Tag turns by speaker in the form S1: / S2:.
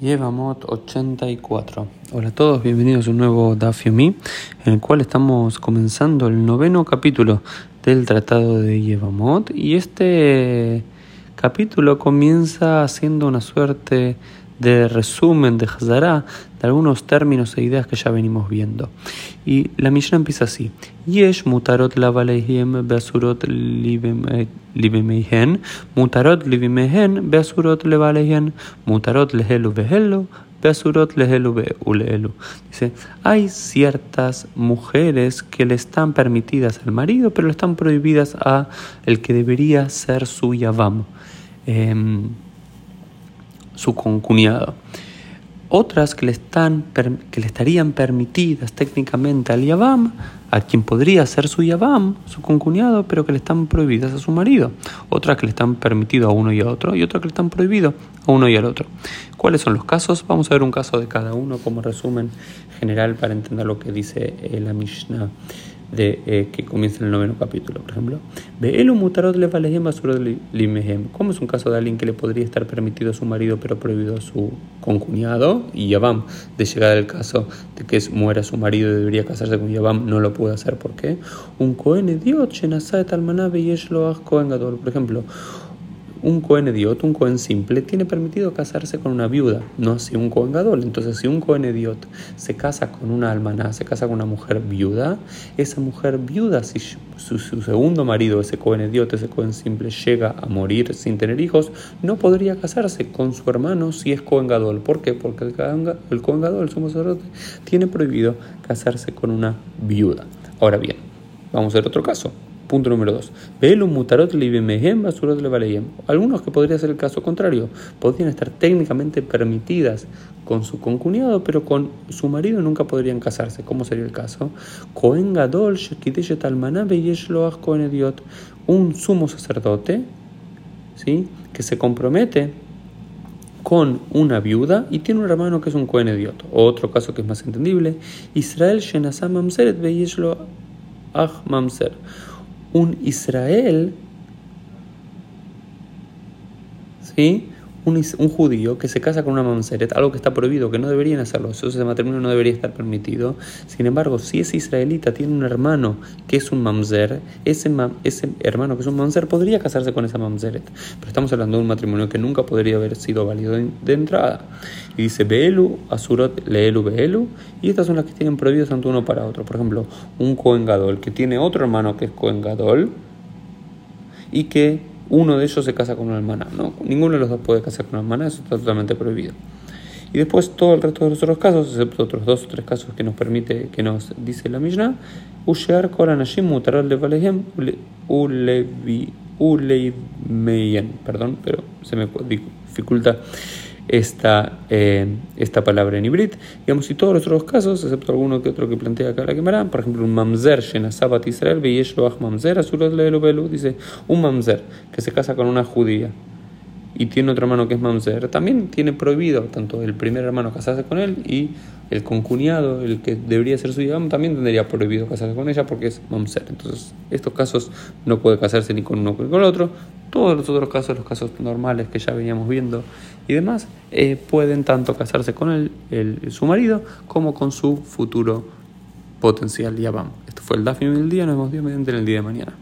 S1: Yevamot 84. Hola a todos, bienvenidos a un nuevo Daf en el cual estamos comenzando el noveno capítulo del Tratado de Yevamot. Y este capítulo comienza haciendo una suerte de resumen, de Hazara, de algunos términos e ideas que ya venimos viendo. Y la Mishnah empieza así: Yesh mutarot lavalehim beasurot libemehen, mutarot libemehen beasurot levalehen, mutarot lehelu behelu, beasurot lehelu beulelu. Dice: hay ciertas mujeres que le están permitidas al marido, pero le están prohibidas a el que debería ser su yavam. Eh, su concuñado. Otras que le, están, que le estarían permitidas técnicamente al Yavam, a quien podría ser su Yavam, su concuñado, pero que le están prohibidas a su marido. Otras que le están permitidas a uno y a otro, y otras que le están prohibidas a uno y al otro. ¿Cuáles son los casos? Vamos a ver un caso de cada uno como resumen general para entender lo que dice la Mishnah de, eh, que comienza en el noveno capítulo, por ejemplo. ¿Cómo es un caso de alguien que le podría estar permitido a su marido pero prohibido a su concuñado? Y Yabam, de llegar al caso de que muera su marido y debería casarse con Yabam, no lo puede hacer. ¿Por qué? Un Cohen Idiot, Por ejemplo, un Cohen Ediot, un Cohen simple, tiene permitido casarse con una viuda, no así un Cohen Gadol. Entonces, si un Cohen Ediot se casa con una almaná, se casa con una mujer viuda, esa mujer viuda, si su, segundo marido, ese Cohen Ediot, ese Cohen simple, llega a morir sin tener hijos, no podría casarse con su hermano si es Cohen Gadol. ¿Por qué? Porque el, el Cohen Gadol, el sumo sacerdote, tiene prohibido casarse con una viuda. Ahora bien, vamos a ver otro caso. Punto número 2. Algunos que podría ser el caso contrario, podrían estar técnicamente permitidas con su concuñado, pero con su marido nunca podrían casarse. ¿Cómo sería el caso? Un sumo sacerdote ¿sí? que se compromete con una viuda y tiene un hermano que es un Cohen Otro caso que es más entendible, Israel Shenasam Mamseret Mamser un Israel, ¿sí? Un, judío que se casa con una mamseret, algo que está prohibido, que no deberían hacerlo, eso ese matrimonio no debería estar permitido. Sin embargo, si ese israelita tiene un hermano que es un mamzer, ese, ese hermano que es un mamzer podría casarse con esa mamzeret. Pero estamos hablando de un matrimonio que nunca podría haber sido válido de, entrada. Y dice Beelu, Asurot, Leelu, Beelu, y estas son las que tienen prohibido tanto uno para otro. Por ejemplo, un Cohen Gadol que tiene otro hermano que es Cohen Gadol y que uno de ellos se casa con una hermana. No, ninguno de los dos puede casar con una hermana, eso está totalmente prohibido. Y después todo el resto de los otros casos, excepto otros dos o tres casos que nos permite, que nos dice la Mishnah, Ushear Koranashim Mutaral Levalehem Uleimeyen, perdón, pero se me dificulta esta, eh, esta palabra en hibrid. Digamos, y todos los otros casos, excepto alguno que otro que plantea acá la quemará, por ejemplo, un mamzer, Shenasabat Israel, mamzer, dice un mamzer que se casa con una judía y tiene otro hermano que es mamzer, también tiene prohibido tanto el primer hermano casarse con él y el concuñado, el que debería ser su hija, también tendría prohibido casarse con ella porque es mamzer. Entonces, estos casos no puede casarse ni con uno ni con el otro. Todos los otros casos, los casos normales que ya veníamos viendo y demás, eh, pueden tanto casarse con el, el, su marido como con su futuro potencial. Ya. Esto fue el Daphne del día, nos vemos mediante en el día de mañana.